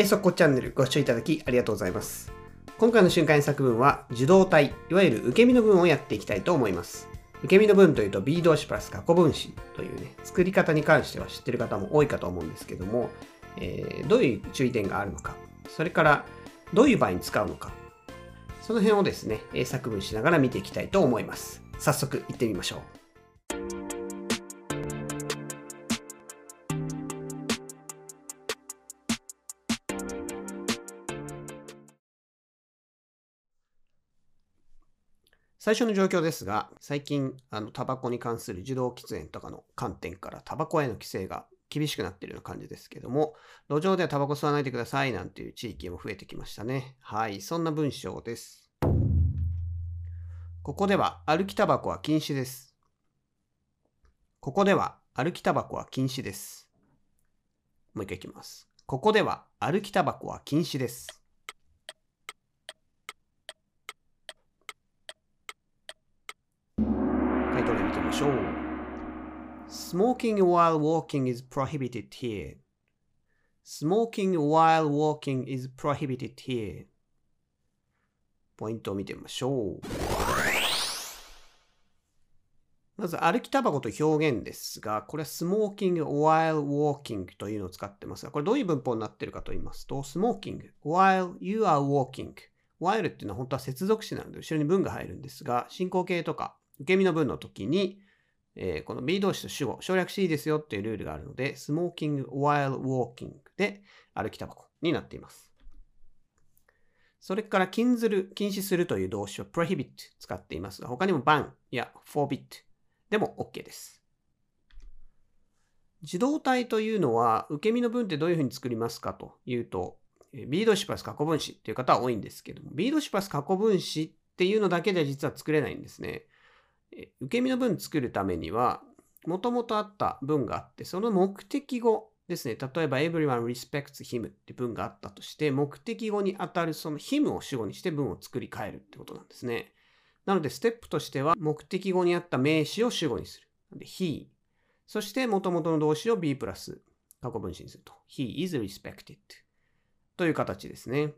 えそこチャンネルご視聴いただきありがとうございます。今回の瞬間作文は受動体、いわゆる受け身の文をやっていきたいと思います。受け身の文というと B 動詞プラス過去分詞というね、作り方に関しては知ってる方も多いかと思うんですけども、えーどういう注意点があるのか、それからどういう場合に使うのか、その辺をですね、えー作文しながら見ていきたいと思います。早速行ってみましょう。最初の状況ですが、最近、あの、タバコに関する受動喫煙とかの観点から、タバコへの規制が厳しくなっているような感じですけども、路上ではタバコ吸わないでくださいなんていう地域も増えてきましたね。はい、そんな文章です。ここでは歩きタバコは禁止です。ここでは歩きタバコは禁止です。もう一回いきます。ここでは歩きタバコは禁止です。回答で見てみましょう。Smoking while walking is prohibited here. Smoking while walking is prohibited here. ポイントを見てみましょう。まず、歩きタバコと表現ですが、これは smoking while walking というのを使ってますが、これどういう文法になっているかと言いますと、smoking while you are walking while っていうのは本当は接続詞なので後ろに文が入るんですが、進行形とか受け身の文の時に、えーこの B 動詞と主語、省略していいですよっていうルールがあるので、smoking while walking で歩きタバコになっています。それから禁ずる、禁止するという動詞を prohibit 使っていますが、他にも ban や forbid でも OK です。自動体というのは、受け身の文ってどういうふうに作りますかというと、B 動詞プラス過去分詞っていう方は多いんですけども、B 動詞プラス過去分詞っていうのだけでは実は作れないんですね。受け身の文作るためには、もともとあった文があって、その目的語ですね。例えば、everyone respects him って文があったとして、目的語にあたるその him を主語にして文を作り変えるってことなんですね。なので、ステップとしては、目的語にあった名詞を主語にする。で he。そして、元々の動詞を b プラス過去分詞にすると。he is respected という形ですね。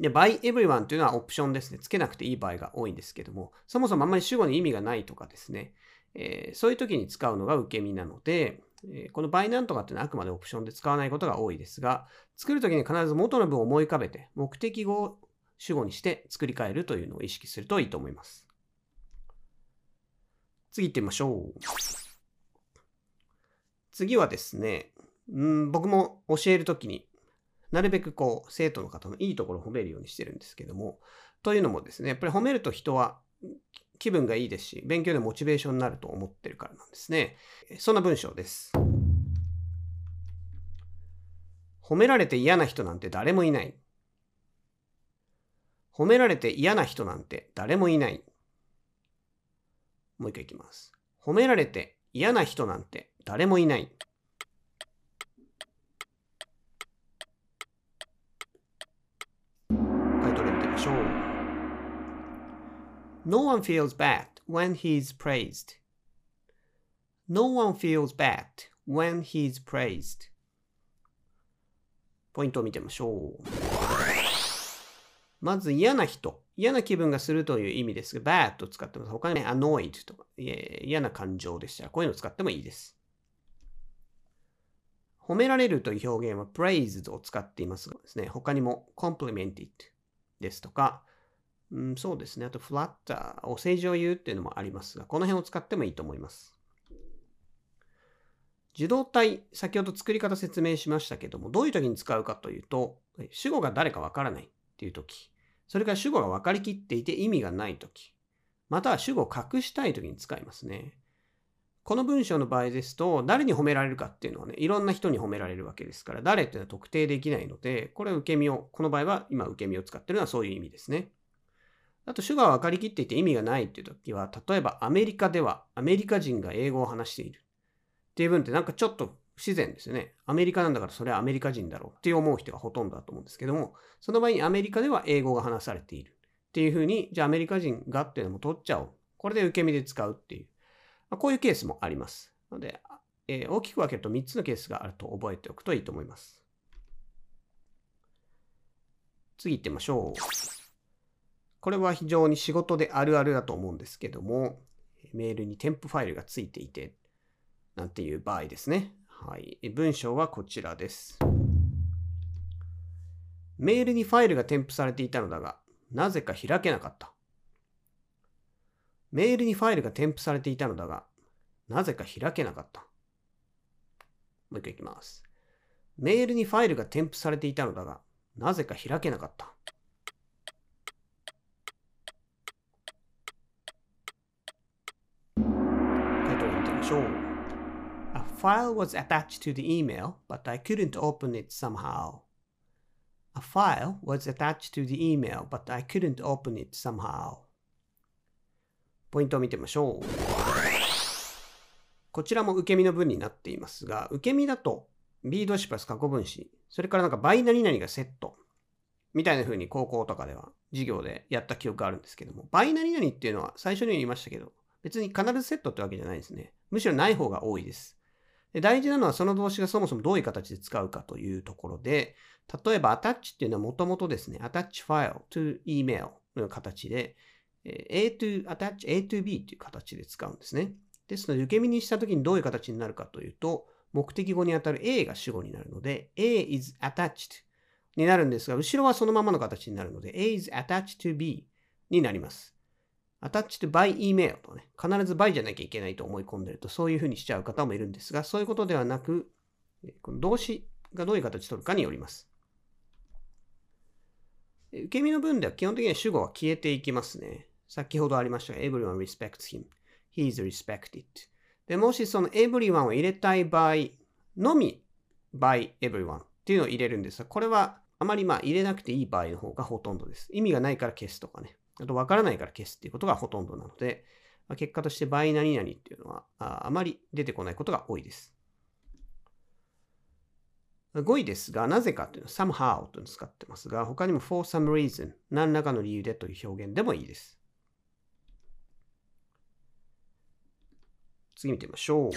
で、by everyone というのはオプションですね。つけなくていい場合が多いんですけども、そもそもあんまり主語に意味がないとかですね、えーそういう時に使うのが受け身なので、えーこの by なんとかっていうのはあくまでオプションで使わないことが多いですが、作る時に必ず元の文を思い浮かべて、目的語を主語にして作り変えるというのを意識するといいと思います。次行ってみましょう。次はですね、うん僕も教えるときになるべくこう、生徒の方のいいところを褒めるようにしてるんですけども、というのもですね、やっぱり褒めると人は気分がいいですし、勉強でモチベーションになると思ってるからなんですね。そんな文章です。褒められて嫌な人なんて誰もいない。褒められて嫌な人なんて誰もいない。もう一回いきます。褒められて嫌な人なんて誰もいない。回答で見てみましょう。No one feels bad when he's praised. No one feels bad when he's praised. ポイントを見てみましょう。まず嫌な人。嫌な気分がするという意味ですが、bad と使ってます。他にね、annoyed とか、嫌な感情でしたら、こういうのを使ってもいいです。褒められるという表現は praised を使っていますがですね、他にも complimented ですとか、うん、そうですね、あと flatter、お世辞を言うっていうのもありますが、この辺を使ってもいいと思います。受動体、先ほど作り方説明しましたけども、どういう時に使うかというと、主語が誰かわからないっていう時、それから主語が分かりきっていて意味がない時、または主語を隠したい時に使いますね。この文章の場合ですと、誰に褒められるかっていうのはね、いろんな人に褒められるわけですから、誰っていうのは特定できないので、これは受け身を、この場合は今受け身を使ってるのはそういう意味ですね。あと、主語が分かりきっていて意味がないっていう時は、例えばアメリカではアメリカ人が英語を話しているっていう文ってなんかちょっと不自然ですよね。アメリカなんだからそれはアメリカ人だろうって思う人がほとんどだと思うんですけども、その場合にアメリカでは英語が話されているっていうふうに、じゃあアメリカ人がっていうのも取っちゃおう。これで受け身で使うっていう。まあこういうケースもあります。ので、えー大きく分けると3つのケースがあると覚えておくといいと思います。次行ってみましょう。これは非常に仕事であるあるだと思うんですけども、メールに添付ファイルがついていて、なんていう場合ですね。はい。文章はこちらです。メールにファイルが添付されていたのだが、なぜか開けなかった。メールにファイルが添付されていたのだが、なぜか開けなかった。もう一回いきます。メールにファイルが添付されていたのだが、なぜか開けなかった。タイトル見てみましょう。A file was attached to the email, but I couldn't open it somehow. A file was attached to the email, but I couldn't open it somehow. ポイントを見てみましょう。こちらも受け身の文になっていますが、受け身だと B 動詞プラス過去分詞、それからなんか倍何々がセットみたいな風に高校とかでは授業でやった記憶があるんですけども、倍何々っていうのは最初に言いましたけど、別に必ずセットってわけじゃないですね。むしろない方が多いです。で大事なのはその動詞がそもそもどういう形で使うかというところで、例えば attach っていうのはもともとですね、attach file to email の形で、A to attach A to B っていう形で使うんですね。ですので、受け身にしたときにどういう形になるかというと、目的語にあたる A が主語になるので、A is attached になるんですが、後ろはそのままの形になるので、A is attached to B になります。Attached by email とね、必ず by じゃなきゃいけないと思い込んでると、そういうふうにしちゃう方もいるんですが、そういうことではなく、この動詞がどういう形取るかによります。受け身の文では基本的には主語は消えていきますね。先ほどありましたが、everyone respects him. He is respected. で、もしその everyone を入れたい場合のみ by everyone っていうのを入れるんですが、これはあまりまあ入れなくていい場合の方がほとんどです。意味がないから消すとかね。あと分からないから消すっていうことがほとんどなので、結果として by 何々っていうのはああまり出てこないことが多いです。5位ですが、なぜかというのは somehow というのを使ってますが、他にも for some reason 何らかの理由でという表現でもいいです。次見てみましょう。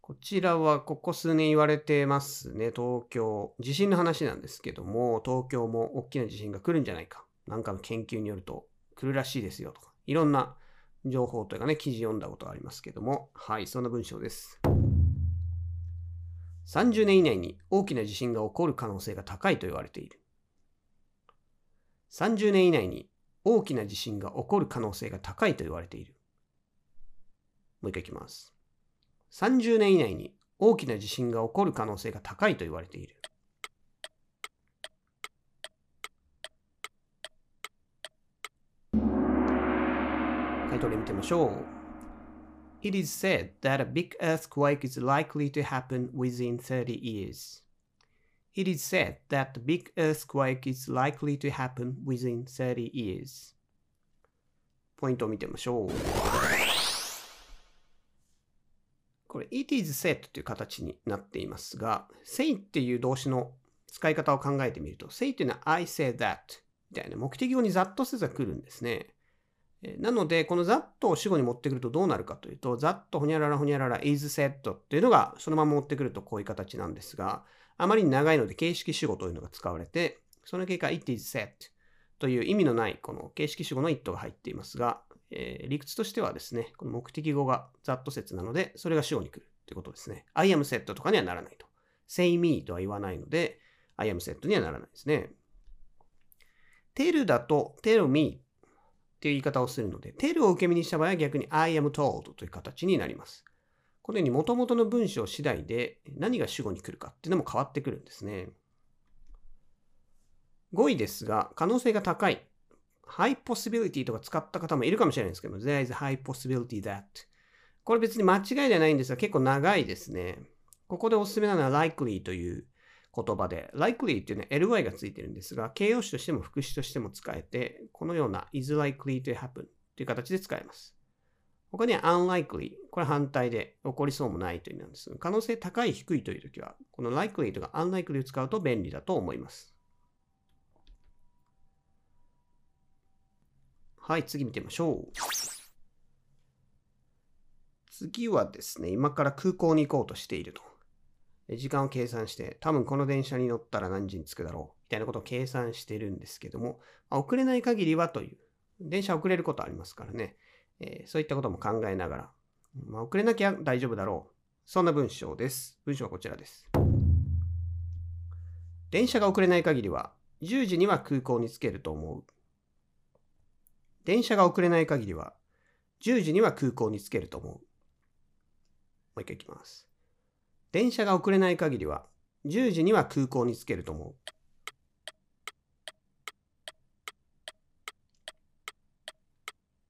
こちらはここ数年言われてますね。東京。地震の話なんですけども、東京も大きな地震が来るんじゃないか。なんかの研究によると来るらしいですよとか。いろんな情報というかね、記事読んだことがありますけども。はい、そんな文章です。30年以内に大きな地震が起こる可能性が高いと言われている。30年以内に大きな地震が起こる可能性が高いと言われている。もう一回いきます。30年以内に大きな地震が起こる可能性が高いと言われている。回答例見てみましょう。It is said that a big earthquake is likely to happen within 30 years. It is said that a big earthquake is likely to happen within 30 years. ポイントを見てみましょう。これ it is said という形になっていますが、say っていう動詞の使い方を考えてみると、say っていうのは I say that みたいな目的語にざっとせず来るんですね。なので、このざっとを主語に持ってくるとどうなるかというと、ざっとほにゃららほにゃらら is said っていうのがそのまま持ってくるとこういう形なんですが、あまりに長いので形式主語というのが使われて、その結果 it is said という意味のないこの形式主語の it が入っていますが、えー、理屈としてはですね、この目的語がざっと説なので、それが主語に来るということですね。I am set とかにはならないと。say me とは言わないので、I am set にはならないですね。tell だと tell me っていう言い方をするので、tell を受け身にした場合は逆に I am told という形になります。このように元々の文章次第で何が主語に来るかっていうのも変わってくるんですね。5位ですが、可能性が高い high possibility とか使った方もいるかもしれないですけども、there is a high possibility that これ別に間違いではないんですが結構長いですね。ここでおすすめなのは likely という言葉で、likely っていうのは ly がついてるんですが、形容詞としても副詞としても使えて、このような is likely to happen という形で使えます。他には unlikely、これ反対で起こりそうもないという意味なんですが、可能性高い低いという時は、この likely とか unlikely を使うと便利だと思います。はい、次見てみましょう。次はですね、今から空港に行こうとしていると。時間を計算して、多分この電車に乗ったら何時に着くだろう、みたいなことを計算してるんですけども、あ遅れない限りはという、電車遅れることありますからね、えーそういったことも考えながら、まあ、遅れなきゃ大丈夫だろう。そんな文章です。文章はこちらです。電車が遅れない限りは、10時には空港に着けると思う。電車が遅れない限りは、10時には空港に着けると思う。もう一回いきます。電車が遅れない限りは、10時には空港に着けると思う。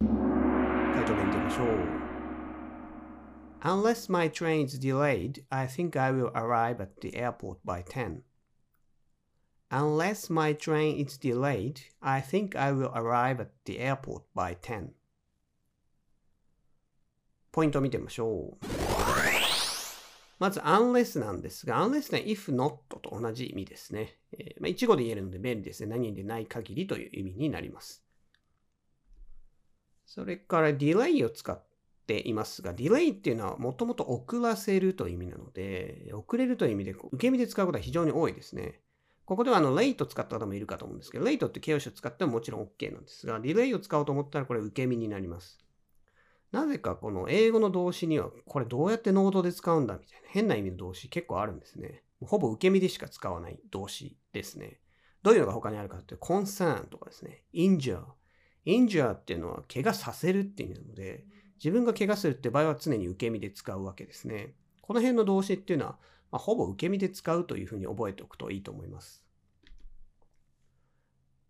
回答で見てみましょう。Unless my train is delayed, I think I will arrive at the airport by 10. Unless my train is delayed, I think I will arrive at the airport by 10. ポイントを見てみましょう。まず、unless なんですが、unless は if not と同じ意味ですね。えーまあ、一語で言えるので便利ですね。何でない限りという意味になります。それから delay を使っていますが、delay っていうのはもともと遅らせるという意味なので、遅れるという意味で受け身で使うことは非常に多いですね。ここではあの late 使った方もいるかと思うんですけど、late って形容詞を使ってももちろん OK なんですが、delay を使おうと思ったらこれ受け身になります。なぜかこの英語の動詞にはこれどうやってノードで使うんだみたいな変な意味の動詞結構あるんですね。ほぼ受け身でしか使わない動詞ですね。どういうのが他にあるかというと、concern とかですね、injure。injure っていうのは怪我させるっていう意味なので、自分が怪我するって場合は常に受け身で使うわけですね。この辺の動詞っていうのは、ま、ほぼ受け身で使うというふうに覚えておくといいと思います。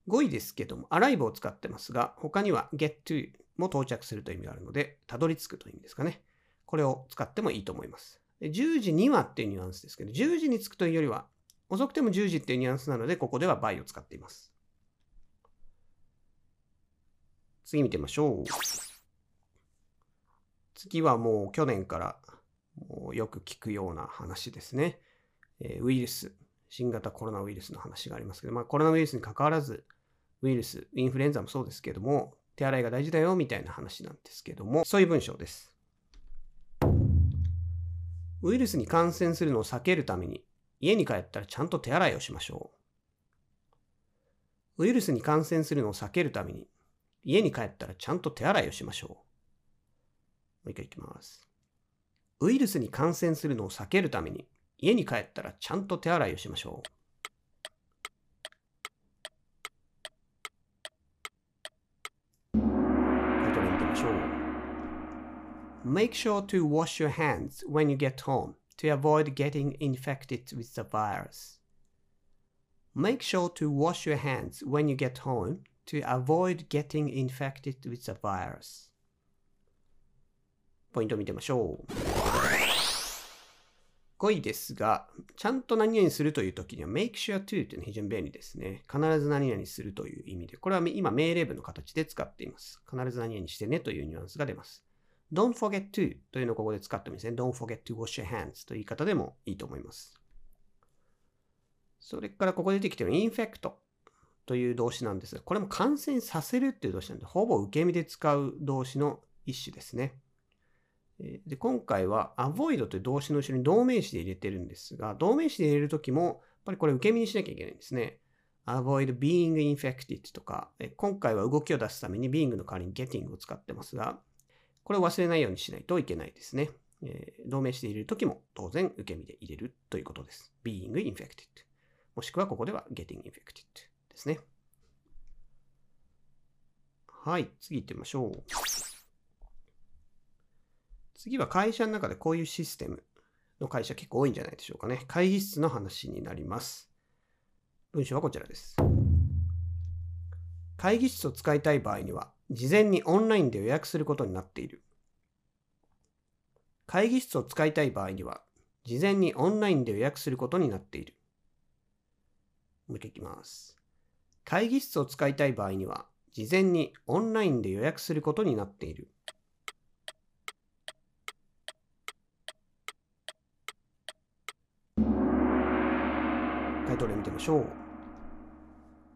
5位ですけども、arrive を使ってますが、他には get to も到着するという意味があるので、たどり着くという意味ですかね。これを使ってもいいと思います。10時にはっていうニュアンスですけど、10時に着くというよりは、遅くても10時っていうニュアンスなので、ここでは by を使っています。次見てみましょう。次はもう去年からもうよく聞くような話ですね。えウイルス、新型コロナウイルスの話がありますけど、まあ、コロナウイルスに関わらず、ウイルス、インフルエンザもそうですけども、手洗いが大事だよみたいな話なんですけども、そういう文章です。ウイルスに感染するのを避けるために、家に帰ったらちゃんと手洗いをしましょう。ウイルスに感染するのを避けるために、家に帰ったらちゃんと手洗いをしましょう。もう一回いきます。ウイルスに感染するのを避けるために、家に帰ったらちゃんと手洗いをしましょう。Make sure to wash your hands when you get home to avoid getting infected with the virus. Make sure to wash your hands when you get home to avoid getting infected with the virus. ポイントを見てみましょう。5位ですが、ちゃんと何々するという時には make sure to というのは非常に便利ですね。必ず何々するという意味で、これは今命令文の形で使っています。必ず何々してねというニュアンスが出ます。Don't forget to というのをここで使ってもいいですね。don't forget to wash your hands という言い方でもいいと思います。それからここで出てきている infect という動詞なんですが、これも感染させるっていう動詞なんで、ほぼ受け身で使う動詞の一種ですね。で今回は avoid という動詞の後ろに動名詞で入れてるんですが、動名詞で入れるときも、やっぱりこれ受け身にしなきゃいけないんですね。avoid being infected とか、今回は動きを出すために being の代わりに getting を使ってますが、これを忘れないようにしないといけないですね。えー動名詞で入れるときも当然受け身で入れるということです。being infected。もしくはここでは getting infected ですね。はい、次行ってみましょう。次は会社の中でこういうシステムの会社結構多いんじゃないでしょうかね。会議室の話になります。文章はこちらです。会議室を使いたい場合には、事前にオンラインで予約することになっている。会議室を使いたい場合には、事前にオンラインで予約することになっている。もう一回いきます。会議室を使いたい場合には、事前にオンラインで予約することになっている。回答例見てみましょう。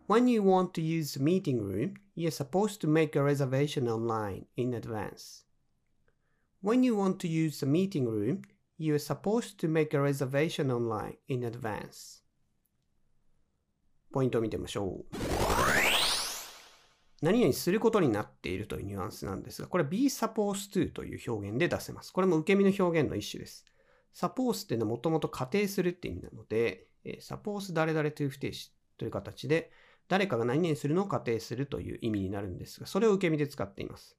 When you want to use the meeting room, you're supposed to make a reservation online in advance. When you want to use the meeting room, you're supposed to make a reservation online in advance. ポイントを見てみましょう。何々することになっているというニュアンスなんですが、これ be supposed to という表現で出せます。これも受け身の表現の一種です。suppose っていうのはもともと仮定するって意味なので、suppose 誰々という不定詞という形で、誰かが何々するのを仮定するという意味になるんですが、それを受け身で使っています。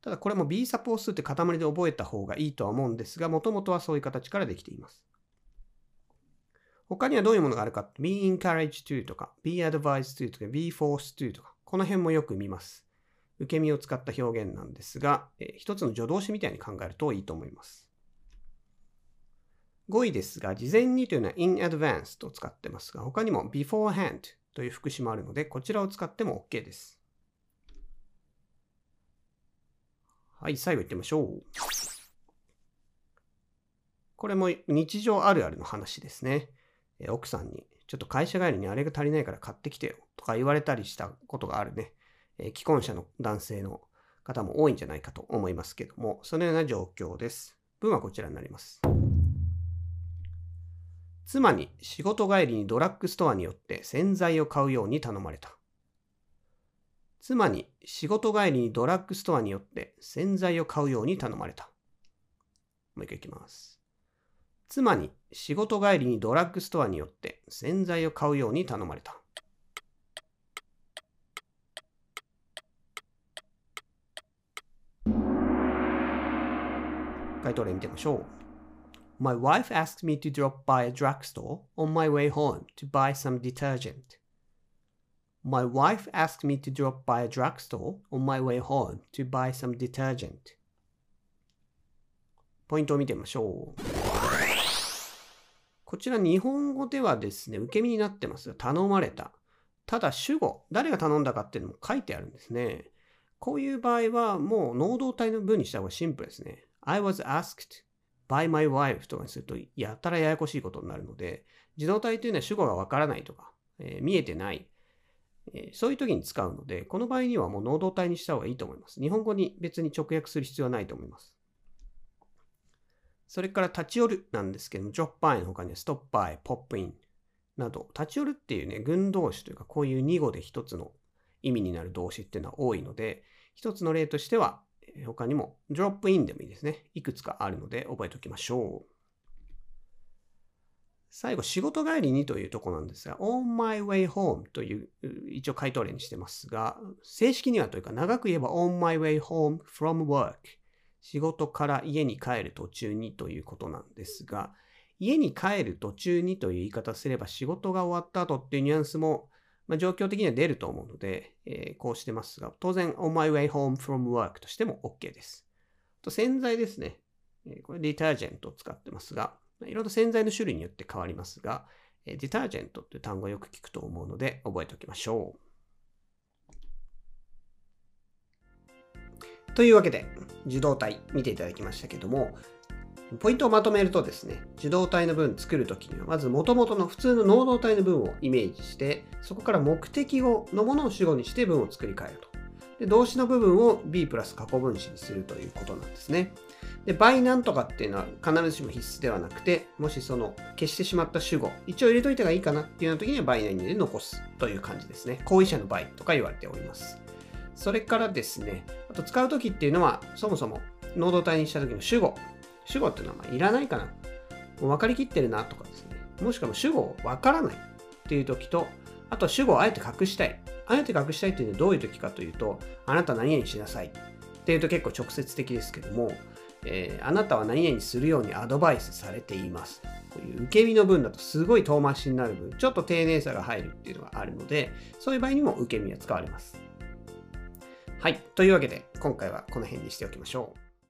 ただこれも be supposed って塊で覚えた方がいいとは思うんですが、もともとはそういう形からできています。他にはどういうものがあるか？Be encouraged to とか be advised to とか be forced to とか、この辺もよく見ます。受け身を使った表現なんですが、え一つの助動詞みたいに考えるといいと思います。5位ですが、事前にというのは in advance と使ってますが、他にも beforehand という副詞もあるので、こちらを使っても OK です。はい、最後行ってみましょう。これも日常あるあるの話ですね。奥さんに、ちょっと会社帰りにあれが足りないから買ってきてよとか言われたりしたことがあるね。既婚者の男性の方も多いんじゃないかと思いますけども、そのような状況です。文はこちらになります。妻に仕事帰りにドラッグストアによって洗剤を買うように頼まれた。妻に仕事帰りにドラッグストアによって洗剤を買うように頼まれた。もう一回いきます。妻に仕事帰りにドラッグストアによって洗剤を買うように頼まれた。回答例見てみましょう。My wife asked me to drop by a drugstore on my way home to buy some detergent. My wife asked me to drop by a drugstore on my way home to buy some detergent. ポイントを見てみましょう。こちら日本語ではですね、受け身になってますが、頼まれた。ただ主語、誰が頼んだかっていうのも書いてあるんですね。こういう場合はもう能動体の文にした方がシンプルですね。I was asked by my wife とかにするとやたらややこしいことになるので、自動体というのは主語がわからないとか、えー、見えてない、えー、そういう時に使うので、この場合にはもう能動体にした方がいいと思います。日本語に別に直訳する必要はないと思います。それから立ち寄るなんですけども、drop by の他には stop by, pop in など、立ち寄るっていうね、群動詞というか、こういう2語で一つの意味になる動詞っていうのは多いので、一つの例としては、他にも drop in でもいいですね。いくつかあるので覚えておきましょう。最後、仕事帰りにというとこなんですが、on my way home という一応回答例にしてますが、正式にはというか長く言えば on my way home from work 仕事から家に帰る途中にということなんですが、家に帰る途中にという言い方すれば仕事が終わった後っていうニュアンスもまあ、状況的には出ると思うので、えー、こうしてますが、当然、on my way home from work としても OK です。と洗剤ですね。これ、ディタージェントを使ってますが、いろいろ洗剤の種類によって変わりますが、ディタージェントという単語をよく聞くと思うので、覚えておきましょう。というわけで、受動体見ていただきましたけども、ポイントをまとめるとですね、受動体の文作るときには、まず元々の普通の能動体の文をイメージして、そこから目的語のものを主語にして文を作り変えると。で動詞の部分を B プラス過去分詞にするということなんですね。で、倍なんとかっていうのは必ずしも必須ではなくて、もしその消してしまった主語、一応入れといた方がいいかなっていうような時には倍内で残すという感じですね。行為者の倍とか言われております。それからですね、あと使う時っていうのは、そもそも能動体にした時の主語、主語っていうのはいらないかな。もう分かりきってるなとかですね。もしくは主語分からないっていう時と、あと主語をあえて隠したい。あえて隠したいっていうのはどういう時かというと、あなた何々しなさいっていうと結構直接的ですけども、えー、あなたは何々するようにアドバイスされています。こういう受け身の文だとすごい遠回しになる分、ちょっと丁寧さが入るっていうのがあるので、そういう場合にも受け身は使われます。はい。というわけで、今回はこの辺にしておきましょう。